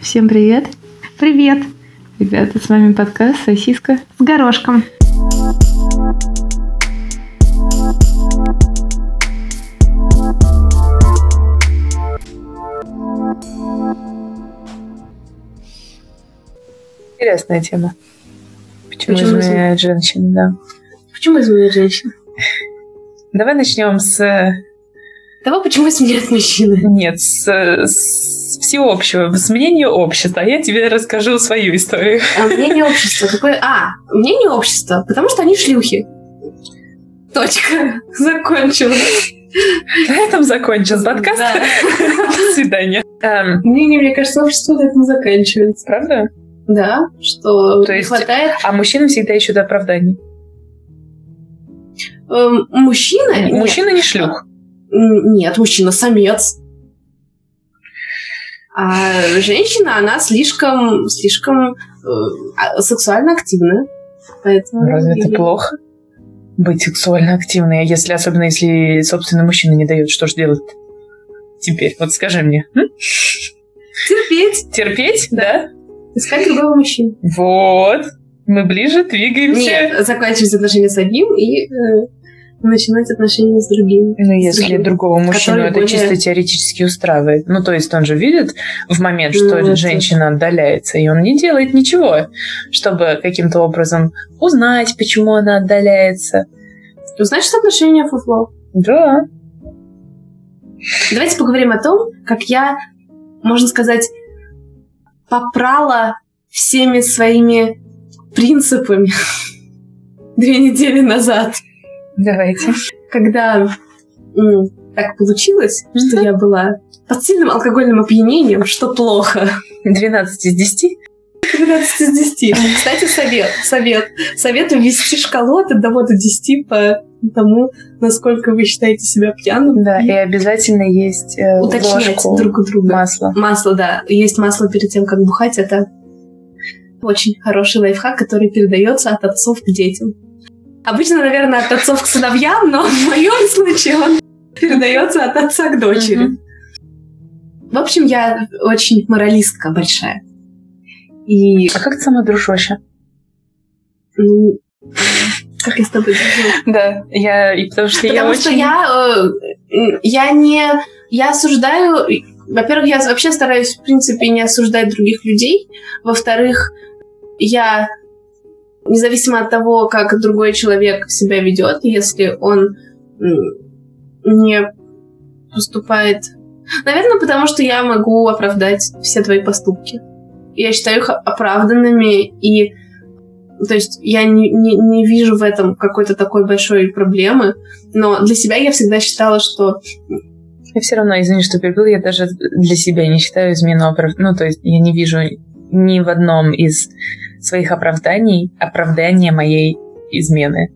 Всем привет. Привет. Ребята, с вами подкаст «Сосиска с горошком». Интересная тема. Почему, Почему изменяют женщины, да. Почему изменяют женщины? Давай начнем с... Давай, почему изменяют мужчины? Нет, с, с всеобщего, с мнения общества. А я тебе расскажу свою историю. А мнение общества? Какое? А, мнение общества, потому что они шлюхи. Точка. Закончила. На этом закончен подкаст. Да. До свидания. Эм, Мнение, мне кажется, общества на этом заканчивается. правда? Да, что То не есть- хватает. А мужчины всегда ищут оправданий. Эм, мужчина? Нет. Мужчина не шлюх. Нет, мужчина самец. А женщина, она слишком, слишком э, а- сексуально активная. Поэтому Разве это плохо? Быть сексуально активной, если особенно если собственный мужчина не дает, что ж делать теперь? Вот скажи мне. м? терпеть, Терпеть, да? искать другого мужчину. Вот. Мы ближе двигаемся. Нет, заканчивать отношения с одним и э, начинать отношения с другим. Ну, если другим. другого мужчину это более- чисто теоретически устраивает. Ну, то есть он же видит в момент, Ну, что это- женщина отдаляется, и он не делает ничего, чтобы каким-то образом узнать, почему она отдаляется. Ну, что отношения фуфло? Да. Давайте поговорим о том, как я, можно сказать, попрала всеми своими принципами две недели назад. Давайте. когда так получилось, что я была под сильным алкогольным опьянением, что плохо. 12 из 10. 12 из 10. Кстати, совет, совет. Советую ввести шкалу от 1 до 10 по тому, насколько вы считаете себя пьяным. Да, и обязательно есть э, уточнять ложку друг у друга. масла. Масло, да. Есть масло перед тем, как бухать. Это очень хороший лайфхак, который передается от отцов к детям. Обычно, наверное, от отцов к сыновьям, но в моем случае он передается от отца к дочери. В общем, я очень моралистка большая. И А как ты сама дружишь вообще? м, как я с тобой дружу? Да, я и потому что я Потому очень... что я, э, я не... Я осуждаю... Во-первых, я вообще стараюсь, в принципе, не осуждать других людей. Во-вторых, я, независимо от того, как другой человек себя ведет, если он не поступает... Наверное, потому что я могу оправдать все твои поступки. Я считаю их оправданными, и то есть я не, не, не вижу в этом какой-то такой большой проблемы, но для себя я всегда считала, что Я все равно, извини, что перебил, я даже для себя не считаю измену оправ... Ну, то есть я не вижу ни в одном из своих оправданий оправдания моей измены.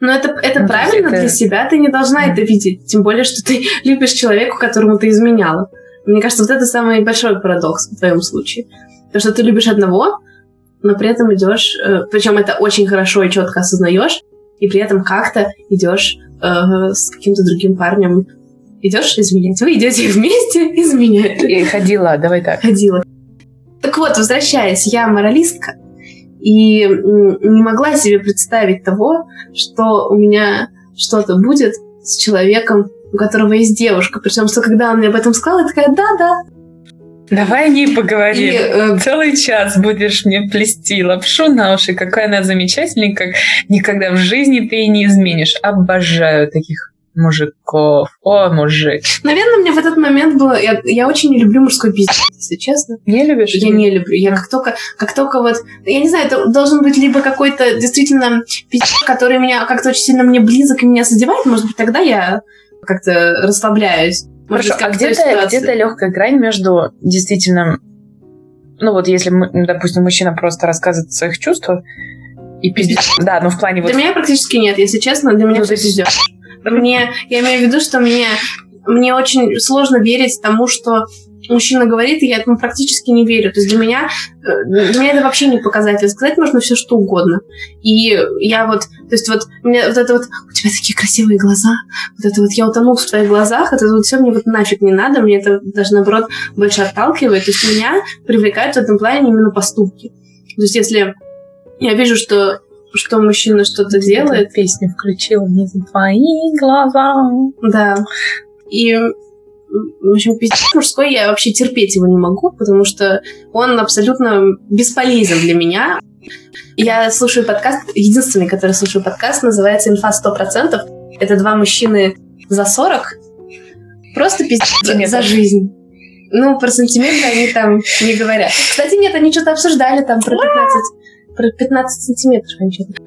ну, это, это Ну, правильно это- для себя, ты не должна Мгм. это видеть, тем более, что ты любишь человека, которому ты изменяла. Мне кажется, вот это самый большой парадокс в твоем случае. То, что ты любишь одного, но при этом идешь, причем это очень хорошо и четко осознаешь, и при этом как-то идешь э, с каким-то другим парнем, идешь изменять. Вы идете вместе изменять. И ходила, давай так. ходила. Так вот, возвращаясь, я моралистка и не могла себе представить того, что у меня что-то будет с человеком, у которого есть девушка. Причем, что когда он мне об этом сказал, я такая, да-да. Давай о ней поговорим. И, э, Целый час будешь мне плести лапшу на уши, какая она замечательная, как никогда в жизни ты ей не изменишь. Обожаю таких мужиков. О, мужик. наверное, мне в этот момент было... Я, я очень не люблю мужской пиздец, если честно. Не любишь? Я не люблю. Я как только, как только вот... Я не знаю, это должен быть либо какой-то действительно пиздец, который меня как-то очень сильно мне близок и меня задевает. Может быть, тогда я как-то расслабляюсь. Может Хорошо, быть, а где-то, где-то легкая грань между действительно, ну вот если, мы- допустим, мужчина просто рассказывает о своих чувствах и пиздец, да, ну в плане вот... Для меня практически нет, если честно, для меня Ну, все пиздёж. Мне, я имею в виду, что мне, мне очень сложно верить тому, что мужчина говорит, и я этому практически не верю. То есть для меня, э, для меня это вообще не показатель. Сказать можно все что угодно. И я вот, то есть вот, мне вот это вот, у тебя такие красивые глаза, вот это вот, я утонул в твоих глазах, это вот все мне вот нафиг не надо, мне это даже наоборот больше отталкивает. То есть меня привлекают в этом плане именно поступки. То есть если я вижу, что что мужчина что-то делает. Песню включил не за твои глаза. Да. И в общем, пиздец мужской я вообще терпеть его не могу, потому что он абсолютно бесполезен для меня. Я слушаю подкаст, единственный, который слушаю подкаст, называется «Инфа 100%». Это два мужчины за 40, просто пиздец за жизнь. Ну, про сантиметры они там не говорят. Кстати, нет, они что-то обсуждали там про 15 про 15 сантиметров.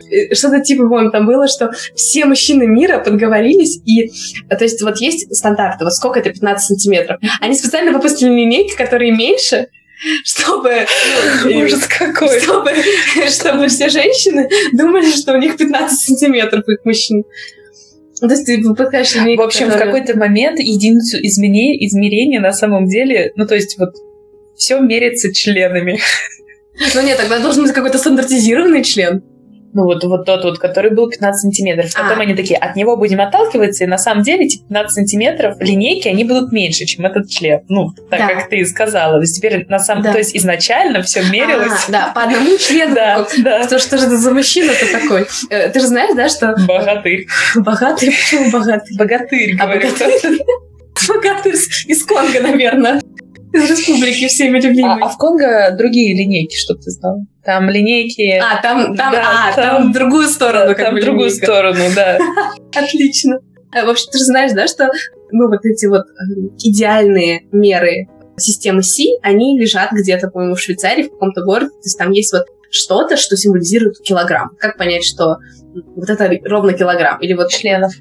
Э, что-то типа, вон, там было, что все мужчины мира подговорились, и, э, то есть, вот есть стандарты, вот сколько это 15 сантиметров. Они специально выпустили линейки, которые меньше, чтобы... Ну, Ужас какой! Чтобы, чтобы все женщины думали, что у них 15 сантиметров у их мужчин. То есть ты выпускаешь линейку, В общем, которая... в какой-то момент единицу измерения, измерения на самом деле, ну, то есть вот все меряется членами. Ну нет, тогда должен быть какой-то стандартизированный член. Ну вот, вот тот вот, который был 15 сантиметров. Потом а. они такие, от него будем отталкиваться, и на самом деле эти 15 сантиметров линейки, они будут меньше, чем этот член. Ну, так да. как ты и сказала. То есть теперь на самом да. то есть изначально все мерилось. А, да, по одному члену. Да, да. Что, что же это за мужчина-то такой? Э, ты же знаешь, да, что... Богатырь. Богатырь? Почему богатырь? Богатырь, а богатырь? Богатырь из Конго, наверное из республики всеми любимой. А, а в Конго другие линейки, чтобы ты знала. Там линейки... А, там, там, да, а, там, там в другую сторону, да, как там бы другую линейка. сторону, да. Отлично. А, в общем, ты же знаешь, да, что ну, вот эти вот э, идеальные меры системы Си, они лежат где-то, по-моему, в Швейцарии, в каком-то городе. То есть там есть вот что-то, что символизирует килограмм. Как понять, что вот это ровно килограмм? Или вот членов.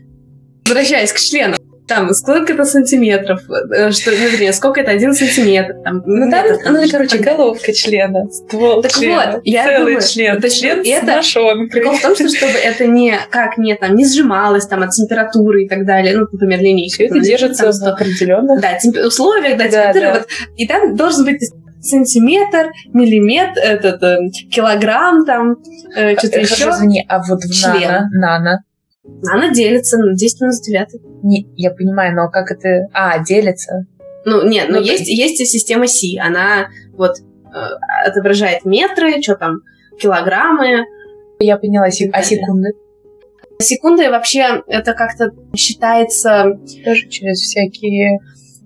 Возвращаясь к членам там, сколько-то сантиметров, э, что, ну, вернее, сколько это один сантиметр, там, ну, метр, там, ну, короче, головка члена, ствол так члена, вот, я целый думаю, член, это, член это, с мошонкой. Прикол в том, что чтобы это не, как, не, там, не сжималось, там, от температуры и так далее, ну, например, линейка. Все это держится там, в определенных да, темп... условиях, да, да, да. Вот, и там должен быть сантиметр, миллиметр, этот, э, килограмм, там, э, что-то еще. Извини, а вот в член. нано, нано, она делится на 10 минус 9. Не, я понимаю, но как это... А, делится? Ну, нет, ну, ну есть, ты... есть система Си. Она вот э, отображает метры, что там, килограммы. Я поняла. Сек... А секунды? Секунды вообще это как-то считается... Тоже через всякие...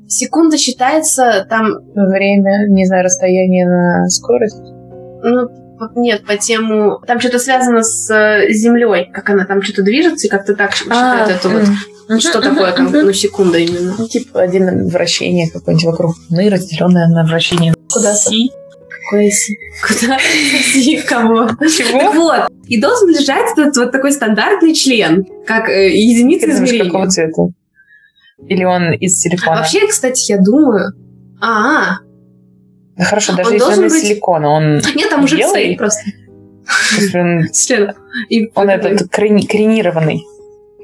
Секунда считается там... Время, не знаю, расстояние на скорость. Ну, нет, по тему... Там что-то связано с э, Землей, как она там что-то движется, и как-то так считает а, это вот... Что такое там, ну, секунда именно? Ну, типа один вращение какое-нибудь вокруг Луны, разделенное на вращение. Куда Си? Какое Си? Куда Си? Кого? Чего? Так вот, и должен лежать этот вот такой стандартный член, как э, единица измерения. какого цвета? Или он из силикона? Вообще, кстати, я думаю... А, да хорошо, даже он если он из быть... силикона, он Нет, там уже белый просто. Он, И он этот кренированный.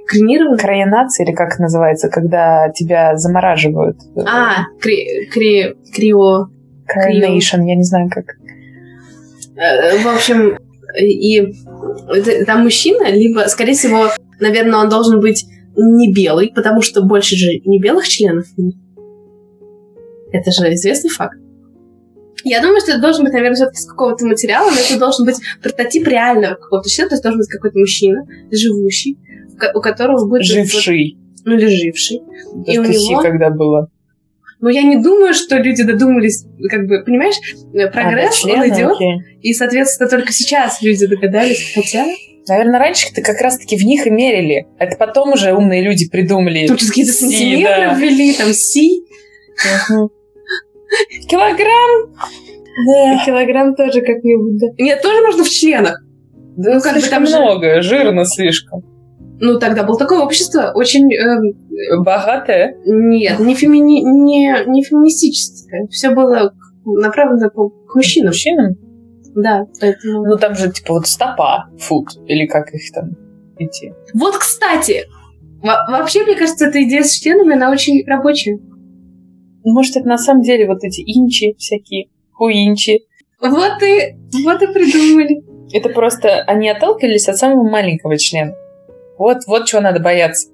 Кренированный? Крайонация, или как называется, когда тебя замораживают. А, кри, кри, крио... Крайонейшн, я не знаю как. Э, в общем, и там мужчина, либо, скорее всего, наверное, он должен быть не белый, потому что больше же не белых членов. Это же известный факт. Я думаю, что это должен быть, наверное, все-таки с какого-то материала, но это должен быть прототип реального какого-то человека, то есть должен быть какой-то мужчина, живущий, у которого будет... Живший. Вот, ну, или живший. Да и у него... когда было. Но я не думаю, что люди додумались, как бы, понимаешь, э, прогресс, а, да, он идет, окей. и, соответственно, только сейчас люди догадались, хотя... Наверное, раньше-то как раз-таки в них и мерили. Это потом уже умные люди придумали. Тут какие-то сантиметры да. ввели, там, си. Килограмм? Да. Килограмм тоже как-нибудь, да. Нет, тоже можно в членах. Да ну, как бы там много, же... жирно слишком. Ну, тогда было такое общество очень... Э, Богатое? Нет, не, фемини... не, не феминистическое. Все было направлено к мужчинам. Мужчинам? Да, поэтому... Ну, там же, типа, вот стопа, фут, или как их там идти. Вот, кстати, вообще, мне кажется, эта идея с членами, она очень рабочая. Может, это на самом деле вот эти инчи всякие, хуинчи. Вот и, вот и придумали. Это просто они отталкивались от самого маленького члена. Вот, вот чего надо бояться.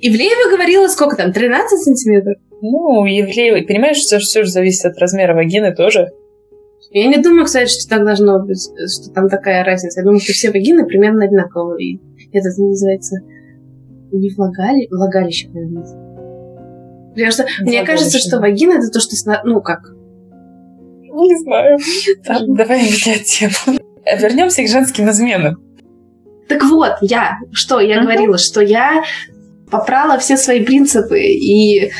Ивлеева говорила, сколько там, 13 сантиметров? Ну, Ивлеева, понимаешь, что все же зависит от размера вагины тоже. Я не думаю, кстати, что так должно быть, что там такая разница. Я думаю, что все вагины примерно одинаковые. Это называется не влагали, влагалище, наверное. Потому что мне кажется, что вагина это то, что, ну как, не знаю. Давай менять тему. Вернемся к женским изменам. Так вот, я, что я говорила, что я попрала все свои принципы, и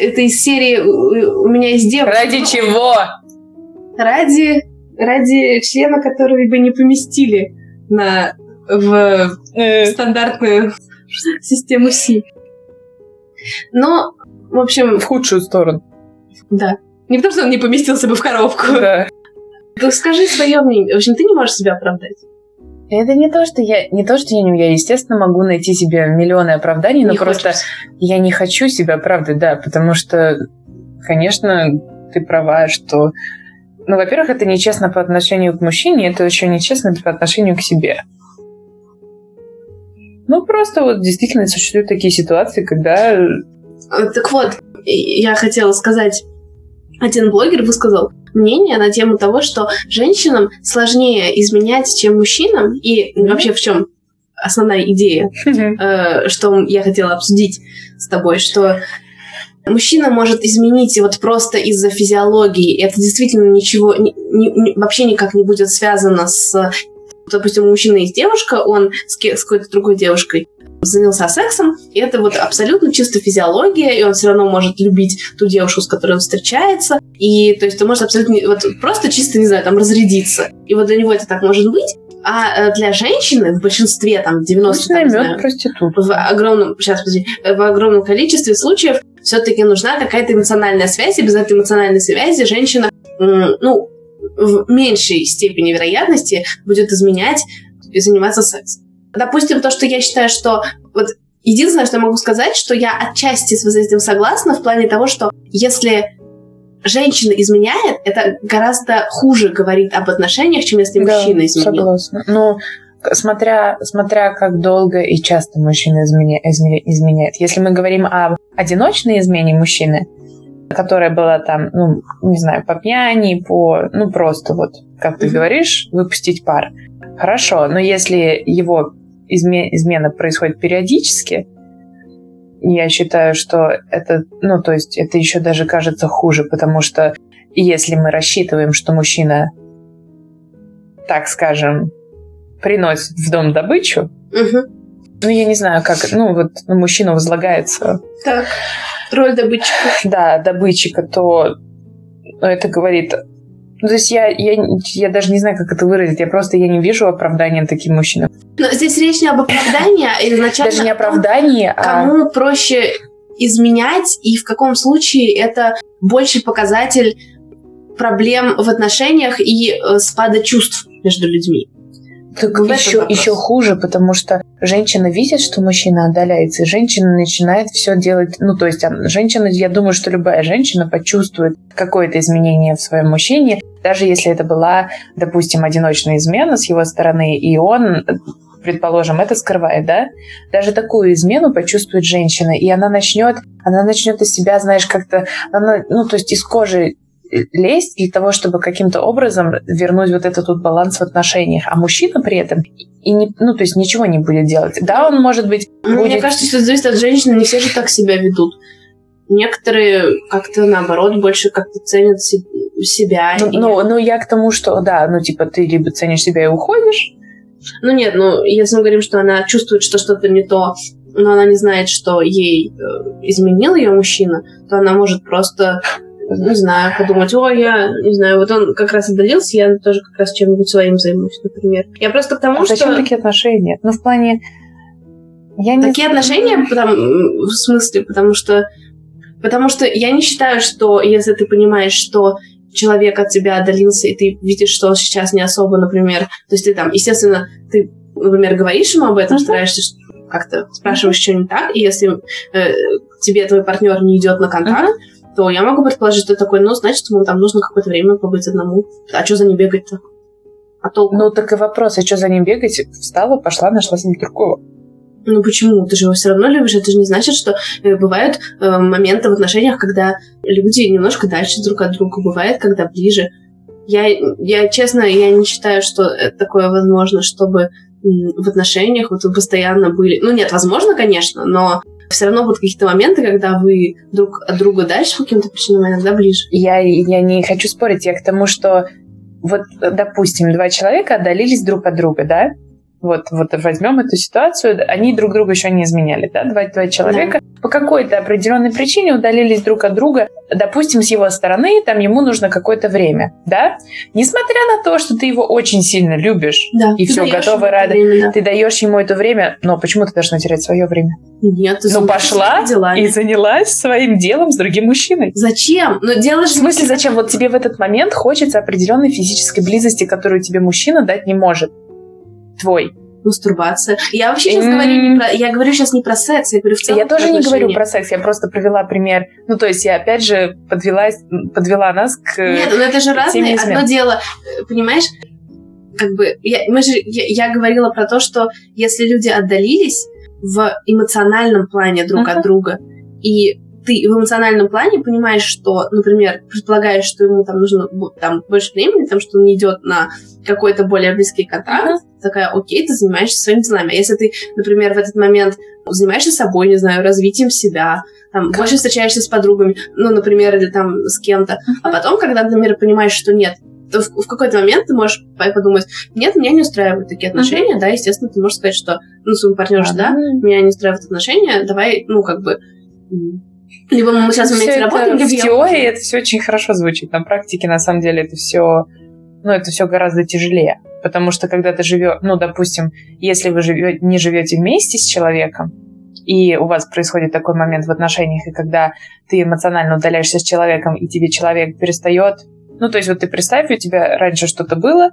это из серии «У меня есть девушка». Ради чего? Ради, ради члена, который бы не поместили на, в э. стандартную систему Си. Но, в общем... В худшую сторону. Да. Не потому, что он не поместился бы в коробку. Да. То скажи свое мнение. В общем, ты не можешь себя оправдать. Это не то, что я не то, что я не я, естественно, могу найти себе миллионы оправданий, но не просто я не хочу себя оправдать, да, потому что, конечно, ты права, что, ну, во-первых, это нечестно по отношению к мужчине, это еще нечестно по отношению к себе. Ну, просто вот действительно существуют такие ситуации, когда... Так вот, я хотела сказать один блогер высказал мнение на тему того, что женщинам сложнее изменять, чем мужчинам, и mm-hmm. вообще в чем основная идея, mm-hmm. э, что я хотела обсудить с тобой, что мужчина может изменить вот просто из-за физиологии, это действительно ничего, ни, ни, вообще никак не будет связано с допустим, у мужчины есть девушка, он с, с какой-то другой девушкой занялся сексом, и это вот абсолютно чисто физиология, и он все равно может любить ту девушку, с которой он встречается, и то есть ты можешь абсолютно вот просто чисто, не знаю, там разрядиться. И вот для него это так может быть, а э, для женщины в большинстве, там, 90 там, знаю, в огромном, сейчас, подожди, в огромном количестве случаев все-таки нужна какая-то эмоциональная связь, и без этой эмоциональной связи женщина, ну, в меньшей степени вероятности будет изменять и заниматься сексом. Допустим, то, что я считаю, что вот единственное, что я могу сказать, что я отчасти с этим согласна в плане того, что если женщина изменяет, это гораздо хуже говорит об отношениях, чем если да, мужчина изменяет. Согласна. Ну, смотря, смотря как долго и часто мужчина изменя, изменя, изменяет. Если мы говорим об одиночной измене мужчины, которая была там, ну, не знаю, по пьяни, по, ну, просто вот, как ты говоришь, выпустить пар. Хорошо, но если его измена происходит периодически, я считаю, что это, ну, то есть это еще даже кажется хуже, потому что если мы рассчитываем, что мужчина, так скажем, приносит в дом добычу, угу. ну, я не знаю, как, ну, вот на мужчину возлагается... Так, роль добытчика. Да, добытчика, то это говорит ну, то есть я, я, я даже не знаю, как это выразить. Я просто я не вижу оправдания таким мужчинам. Но здесь речь не об оправдании, а изначально... Даже не оправдании, а... Кому проще изменять и в каком случае это больший показатель проблем в отношениях и э, спада чувств между людьми. Так еще, еще хуже, потому что женщина видит, что мужчина отдаляется, и женщина начинает все делать. Ну, то есть, женщина, я думаю, что любая женщина почувствует какое-то изменение в своем мужчине, даже если это была, допустим, одиночная измена с его стороны, и он предположим, это скрывает, да, даже такую измену почувствует женщина, и она начнет, она начнет из себя, знаешь, как-то, она, ну, то есть из кожи лезть для того, чтобы каким-то образом вернуть вот этот вот баланс в отношениях. А мужчина при этом и не, ну, то есть ничего не будет делать. Да, он может быть... Ну, будет... Мне кажется, что это зависит от женщины, не все же так себя ведут. Некоторые как-то наоборот больше как-то ценят себя. Ну, и... ну, ну, я к тому, что, да, ну, типа, ты либо ценишь себя и уходишь. Ну, нет, ну, если мы говорим, что она чувствует, что что-то не то, но она не знает, что ей э, изменил ее мужчина, то она может просто не знаю, подумать, о, я, не знаю, вот он как раз отдалился, я тоже как раз чем-нибудь своим займусь, например. Я просто к тому, а что... зачем такие отношения? Ну, в плане... Я не такие знаю. отношения, потому, в смысле, потому что... Потому что я не считаю, что если ты понимаешь, что человек от тебя отдалился, и ты видишь, что он сейчас не особо, например... То есть ты там, естественно, ты, например, говоришь ему об этом, uh-huh. стараешься как-то спрашиваешь, что не так, и если э, тебе твой партнер не идет на контакт, mm-hmm. То я могу предположить, что такой, ну, значит, ему там нужно какое-то время побыть одному. А что за ним бегать-то? А толку? Ну, так и вопрос, а что за ним бегать? Встала, пошла, нашла с ним другого. Ну почему? Ты же его все равно любишь. Это же не значит, что э, бывают э, моменты в отношениях, когда люди немножко дальше друг от друга. Бывает, когда ближе. Я, я честно, я не считаю, что это такое возможно, чтобы в отношениях вот вы постоянно были... Ну нет, возможно, конечно, но все равно будут какие-то моменты, когда вы друг от друга дальше по каким-то причинам, а иногда ближе. Я, я не хочу спорить, я к тому, что вот, допустим, два человека отдалились друг от друга, да? Вот, вот возьмем эту ситуацию, они друг друга еще не изменяли, да, два, два человека да. по какой-то определенной причине удалились друг от друга, допустим, с его стороны, там ему нужно какое-то время, да, несмотря на то, что ты его очень сильно любишь да, и все, готова рада, время, да. ты даешь ему это время, но почему ты должна терять свое время? Нет, ты ну пошла и занялась своим делом с другим мужчиной. Зачем? Но делаешь... В смысле, зачем? Вот тебе в этот момент хочется определенной физической близости, которую тебе мужчина дать не может твой. Мастурбация. Я вообще сейчас mm. говорю не про... Я говорю сейчас не про секс, я говорю в целом Я тоже не говорю про секс, я просто привела пример. Ну, то есть я опять же подвела, подвела нас к Нет, но это же разное. Одно дело, понимаешь, как бы... Я, мы же, я, я говорила про то, что если люди отдалились в эмоциональном плане друг uh-huh. от друга, и ты в эмоциональном плане понимаешь, что, например, предполагаешь, что ему там нужно там, больше времени, там, что он не идет на какой-то более близкий контакт, такая, окей, ты занимаешься своими делами. А если ты, например, в этот момент занимаешься собой, не знаю, развитием себя, там, как? больше встречаешься с подругами, ну, например, или там с кем-то, uh-huh. а потом, когда, например, понимаешь, что нет, то в, в какой-то момент ты можешь подумать, нет, меня не устраивают такие отношения, uh-huh. да, естественно, ты можешь сказать, что, ну, своему партнеру, uh-huh. да, меня не устраивают отношения, давай, ну, как бы, либо мы сейчас вместе работаем, В теории это все очень хорошо звучит. На практике, на самом деле, это все, ну, это все гораздо тяжелее. Потому что когда ты живешь, ну, допустим, если вы живете, не живете вместе с человеком, и у вас происходит такой момент в отношениях, и когда ты эмоционально удаляешься с человеком, и тебе человек перестает ну, то есть вот ты представь, у тебя раньше что-то было,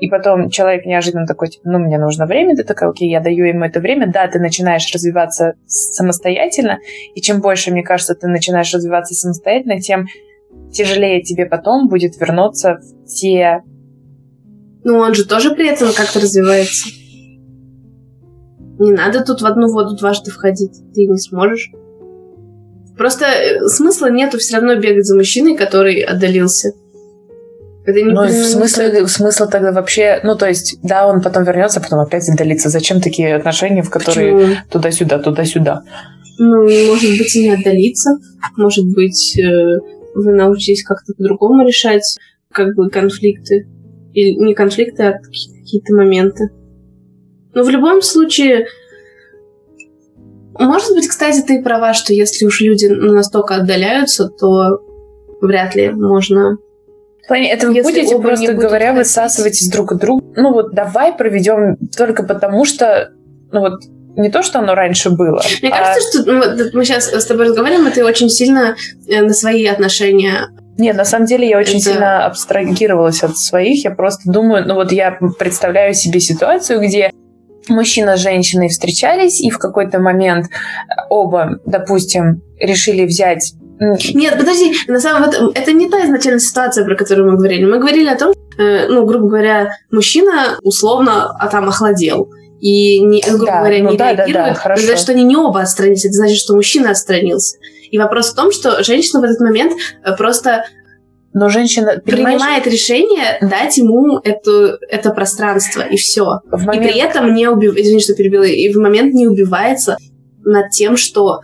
и потом человек неожиданно такой, типа, ну, мне нужно время, ты такая, окей, я даю ему это время, да, ты начинаешь развиваться самостоятельно, и чем больше, мне кажется, ты начинаешь развиваться самостоятельно, тем тяжелее тебе потом будет вернуться в те... Ну, он же тоже при этом как-то развивается. Не надо тут в одну воду дважды входить, ты не сможешь. Просто э, смысла нету все равно бегать за мужчиной, который отдалился. Это не ну, в смысле, смысл тогда вообще, ну, то есть, да, он потом вернется, потом опять отдалится. Зачем такие отношения, в которые Почему? туда-сюда, туда-сюда? Ну, может быть, и не отдалиться. Может быть, э, вы научитесь как-то по-другому решать как бы конфликты. Или не конфликты, а какие-то моменты. Но в любом случае, может быть, кстати, ты права, что если уж люди настолько отдаляются, то вряд ли можно плане, это вы Если будете, просто говоря, высасывать из друг друга. Ну вот давай проведем только потому, что, ну вот, не то, что оно раньше было. Мне а... кажется, что ну, мы сейчас с тобой разговариваем, и ты очень сильно э, на свои отношения нет, на самом деле я очень это... сильно абстрагировалась от своих. Я просто думаю, ну вот я представляю себе ситуацию, где мужчина с женщиной встречались, и в какой-то момент оба, допустим, решили взять нет, подожди, на самом деле это не та изначальная ситуация, про которую мы говорили. Мы говорили о том, э, ну, грубо говоря, мужчина условно а там охладел и, не, грубо да, говоря, ну, не да, реагирует. Да, да, хорошо. Значит, что они не оба отстранились, это значит, что мужчина отстранился. И вопрос в том, что женщина в этот момент э, просто но женщина принимает решение дать ему это, это пространство, и все. момент... И при этом не убивается, извини, что перебила, и в момент не убивается над тем, что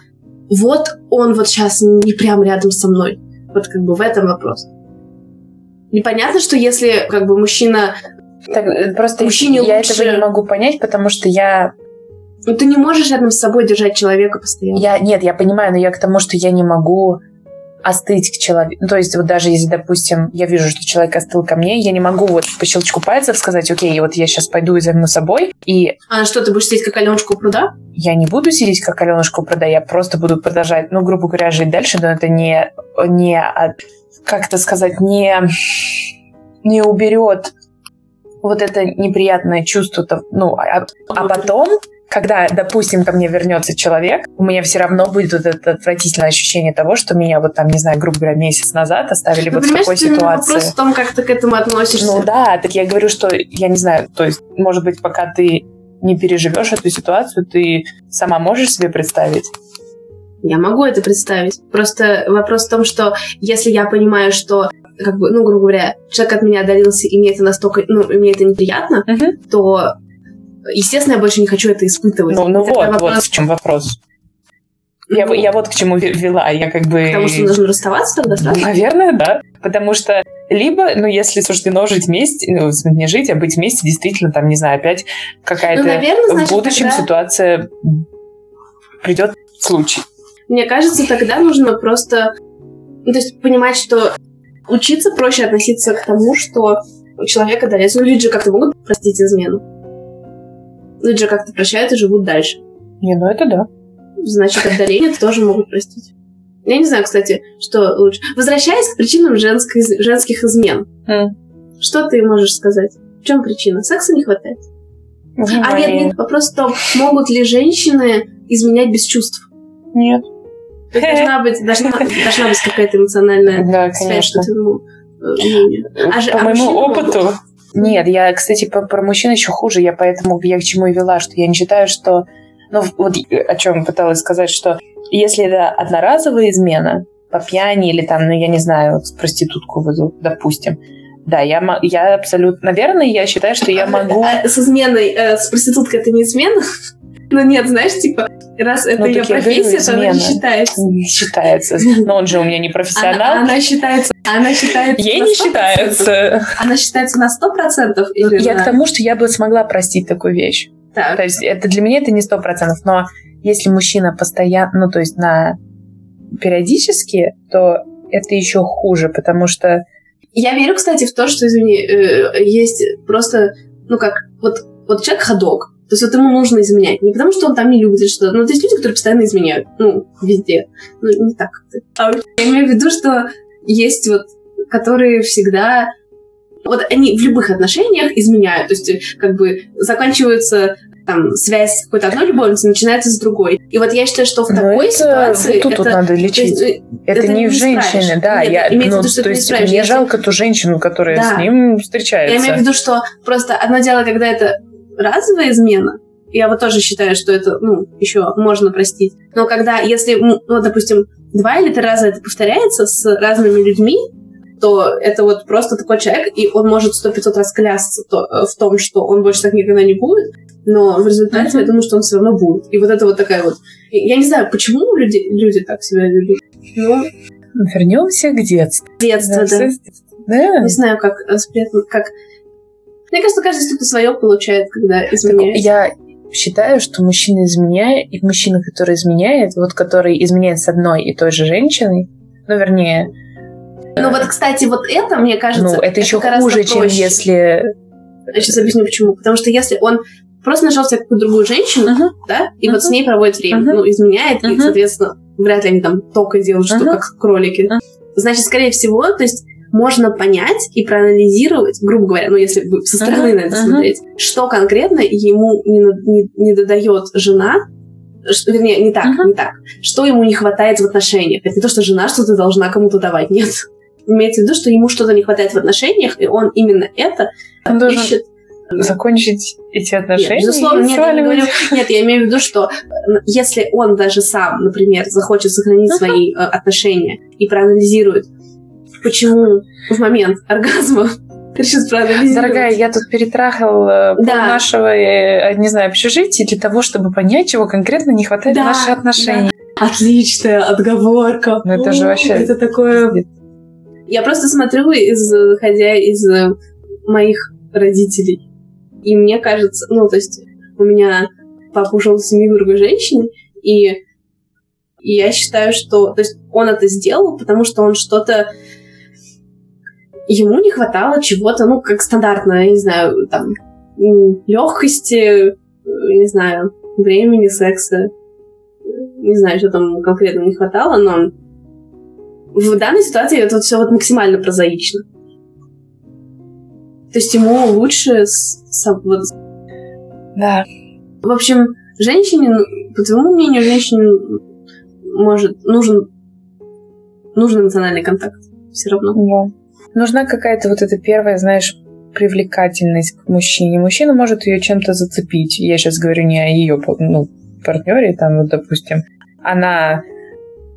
вот он вот сейчас не прям рядом со мной. Вот как бы в этом вопрос. Непонятно, что если как бы мужчина... Так, э, просто мужчине я лучше... этого не могу понять, потому что я ну, ты не можешь рядом с собой держать человека постоянно. Я, нет, я понимаю, но я к тому, что я не могу остыть к человеку. Ну, то есть, вот даже если, допустим, я вижу, что человек остыл ко мне, я не могу вот по щелчку пальцев сказать, окей, вот я сейчас пойду и займу собой. И... А что, ты будешь сидеть как Аленушка у пруда? Я не буду сидеть как Аленушка у пруда, я просто буду продолжать, ну, грубо говоря, жить дальше, но это не, не как это сказать, не, не уберет вот это неприятное чувство, ну, а, а потом когда, допустим, ко мне вернется человек, у меня все равно будет вот это отвратительное ощущение того, что меня вот там, не знаю, грубо говоря, месяц назад оставили ну, вот в такой ситуации. Вопрос в том, как ты к этому относишься. Ну да, так я говорю, что я не знаю, то есть, может быть, пока ты не переживешь эту ситуацию, ты сама можешь себе представить? Я могу это представить. Просто вопрос в том, что если я понимаю, что как бы, ну, грубо говоря, человек от меня отдалился, и мне это настолько, ну, и мне это неприятно, uh-huh. то, естественно, я больше не хочу это испытывать. Ну, ну вот, вопрос... вот в чем вопрос. Я, ну, я вот к чему вела, я как бы... Потому что нужно расставаться тогда сразу? Наверное, да. Потому что либо, ну, если суждено жить вместе, ну, не жить, а быть вместе, действительно, там, не знаю, опять какая-то ну, наверное, значит, в будущем тогда... ситуация придет случай. Мне кажется, тогда нужно просто ну, то есть понимать, что учиться проще относиться к тому, что у человека дали. Ну, люди же как-то могут простить измену. Люди же как-то прощают и живут дальше. Не, ну это да. Значит, отдаление тоже могут простить. Я не знаю, кстати, что лучше. Возвращаясь к причинам женской, женских измен. Mm. Что ты можешь сказать? В чем причина? Секса не хватает? Внимание. А нет, нет, вопрос в том, могут ли женщины изменять без чувств? Нет. Должна быть, должна, должна быть какая-то эмоциональная да, связь, что ты, ну, э, а, По а моему опыту, могут? нет, я, кстати, по, про мужчин еще хуже, я поэтому я к чему и вела, что я не считаю, что, ну, вот о чем пыталась сказать, что если это одноразовая измена, по пьяни или там, ну, я не знаю, проститутку вызову, допустим, да, я, я абсолютно, наверное, я считаю, что я могу... А, с изменой, э, с проституткой это не измена? Ну нет, знаешь, типа, раз это ну, ее профессия, то она не считается. Не считается. Но он же у меня не профессионал. Она, она считается. Она считается. Ей не считается. Она считается на сто процентов или Я на... к тому, что я бы смогла простить такую вещь. Так. То есть это для меня это не сто процентов, но если мужчина постоянно, ну то есть на периодически, то это еще хуже, потому что я верю, кстати, в то, что, извини, э, есть просто, ну как, вот, вот человек ходок, то есть вот ему нужно изменять. Не потому, что он там не любит или что-то. Ну, то есть люди, которые постоянно изменяют. Ну, везде. Ну, не так как-то. А я имею в виду, что есть вот, которые всегда... Вот они в любых отношениях изменяют. То есть как бы заканчиваются там связь какой-то одной любовницей начинается с другой. И вот я считаю, что в Но такой это, ситуации... Вот тут, это, тут надо лечить. Есть, э, это, это не в женщине, да. Нет, я, ну, виду, что то есть мне жалко ту женщину, которая да. с ним встречается. Я имею в виду, что просто одно дело, когда это разовая измена, я вот тоже считаю, что это, ну, еще можно простить. Но когда, если, ну, допустим, два или три раза это повторяется с разными людьми, то это вот просто такой человек, и он может сто пятьсот раз клясться то, э, в том, что он больше так никогда не будет, но в результате mm-hmm. я думаю, что он все равно будет. И вот это вот такая вот... Я не знаю, почему люди, люди так себя ведут, но... Вернемся к детству. Детство, да. да. да. Не знаю, как, э, как мне кажется, каждый что-то свое получает, когда изменяет. Я считаю, что мужчина изменяет, и мужчина, который изменяет, вот который изменяет с одной и той же женщиной, ну, вернее... Ну, вот, кстати, вот это, мне кажется... Ну, это, это еще хуже, чем если... Я сейчас объясню, почему. Потому что если он просто нашел себе какую-то другую женщину, uh-huh. да, и uh-huh. вот с ней проводит время, uh-huh. ну, изменяет, uh-huh. и, соответственно, вряд ли они там только делают, что uh-huh. как кролики. Uh-huh. Значит, скорее всего, то есть можно понять и проанализировать, грубо говоря, ну, если со стороны uh-huh, на это uh-huh. смотреть, что конкретно ему не, не, не додает жена, что, вернее, не так, uh-huh. не так, что ему не хватает в отношениях. Это не то, что жена что-то должна кому-то давать, нет. Имеется в виду, что ему что-то не хватает в отношениях, и он именно это он ищет закончить эти отношения? Нет, безусловно, нет, я говорю, нет, я имею в виду, что если он даже сам, например, захочет сохранить uh-huh. свои э, отношения и проанализирует, почему в момент оргазма решит проанализировать. Дорогая, я тут перетрахал э, да. нашего, э, не знаю, общежития для того, чтобы понять, чего конкретно не хватает да, в наших отношениях. Да. Отличная отговорка. Ну это же вообще... Это такое... Я просто смотрю, из э, моих родителей. И мне кажется, ну, то есть у меня папа ушел в семью другой женщины, и, и я считаю, что... То есть он это сделал, потому что он что-то ему не хватало чего-то, ну, как стандартно, я не знаю, там, легкости, не знаю, времени, секса. Не знаю, что там конкретно не хватало, но в данной ситуации это вот все вот максимально прозаично. То есть ему лучше с, вот... Да. В общем, женщине, по твоему мнению, женщине может, нужен, нужен эмоциональный контакт все равно. Да. Нужна какая-то вот эта первая, знаешь, привлекательность к мужчине. Мужчина может ее чем-то зацепить. Я сейчас говорю не о ее ну, партнере, там, вот, допустим. Она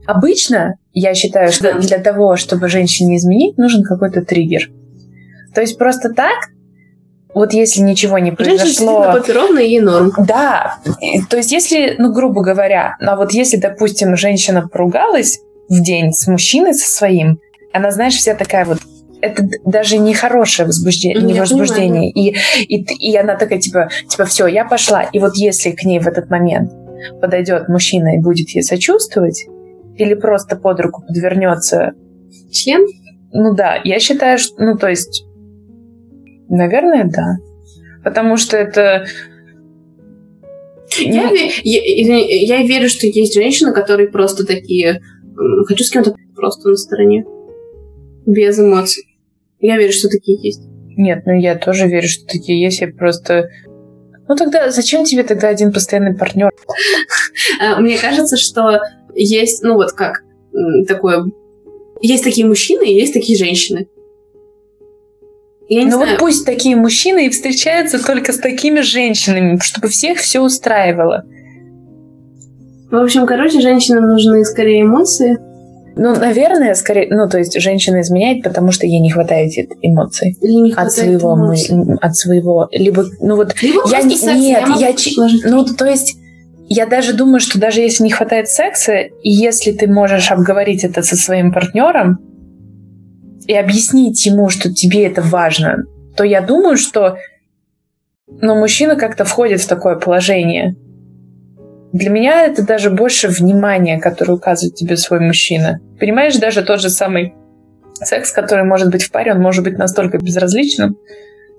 обычно, я считаю, что для того, чтобы женщине изменить, нужен какой-то триггер. То есть просто так вот если ничего не произошло... Женщина ровно ей норм. Да. То есть если, ну, грубо говоря, а вот если, допустим, женщина поругалась в день с мужчиной со своим, она, знаешь, вся такая вот это даже не хорошее возбуждение, не возбуждение. И, и, и она такая, типа, типа, все, я пошла. И вот если к ней в этот момент подойдет мужчина и будет ей сочувствовать, или просто под руку подвернется член, ну да, я считаю, что, ну то есть Наверное, да. Потому что это... Я, ну... я, я верю, что есть женщины, которые просто такие... Хочу с кем-то просто на стороне. Без эмоций. Я верю, что такие есть. Нет, ну я тоже верю, что такие есть. Я просто... Ну тогда зачем тебе тогда один постоянный партнер? А, мне кажется, что есть, ну вот как, такое... Есть такие мужчины и есть такие женщины. Я не ну знаю. вот пусть такие мужчины и встречаются только с такими женщинами, чтобы всех все устраивало. В общем, короче, женщинам нужны скорее эмоции. Ну, наверное, скорее, ну, то есть женщина изменяет, потому что ей не хватает эмоций. Или не хватает от своего, эмоций. Мы, от своего, либо, ну вот, либо я не, секс, нет, я, я, ну, то есть, я даже думаю, что даже если не хватает секса, и если ты можешь обговорить это со своим партнером, и объяснить ему, что тебе это важно, то я думаю, что ну, мужчина как-то входит в такое положение. Для меня это даже больше внимания, которое указывает тебе свой мужчина. Понимаешь, даже тот же самый секс, который может быть в паре, он может быть настолько безразличным,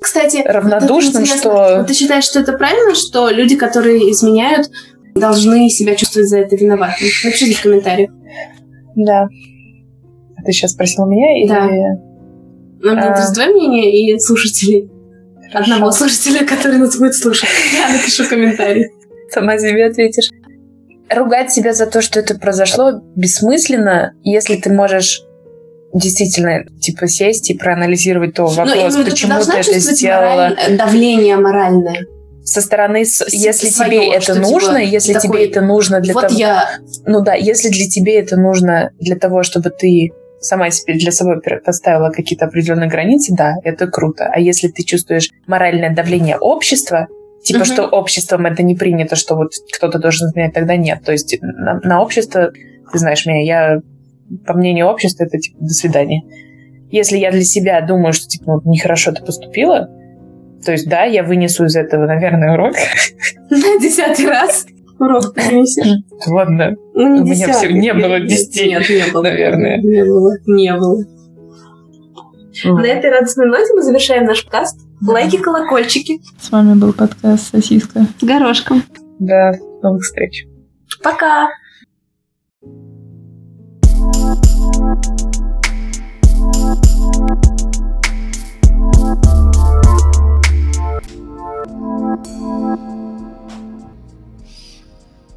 кстати, равнодушным, что... Ты считаешь, что это правильно, что люди, которые изменяют, должны себя чувствовать за это виноватыми? Напишите в комментариях. Да. Ты сейчас спросил меня или... Да. Нам а... будет твое мнение и слушателей. Одного слушателя, который нас будет слушать. Я напишу комментарий. Сама себе ответишь. Ругать себя за то, что это произошло, бессмысленно, если ты можешь действительно, типа, сесть и проанализировать то ну, вопрос, ну, почему ты, ты это сделала. Мораль... Давление моральное со стороны, с, если свое, тебе это нужно, типа, если такой, тебе это нужно для вот того, я... ну да, если для тебе это нужно для того, чтобы ты сама себе для собой поставила какие-то определенные границы, да, это круто. А если ты чувствуешь моральное давление общества, типа, угу. что обществом это не принято, что вот кто-то должен изменять, тогда нет. То есть на, на общество, ты знаешь меня, я, по мнению общества, это типа, до свидания. Если я для себя думаю, что, типа, ну, нехорошо ты поступила, то есть, да, я вынесу из этого, наверное, урок. На десятый раз урок принесешь. Ладно. Ну, не У меня все не было десяти. Нет, не было. Наверное. Не было. Не было. На этой радостной ноте мы завершаем наш подкаст. Лайки, колокольчики. С вами был подкаст «Сосиска». С горошком. Да, новых встреч. Пока. Thank you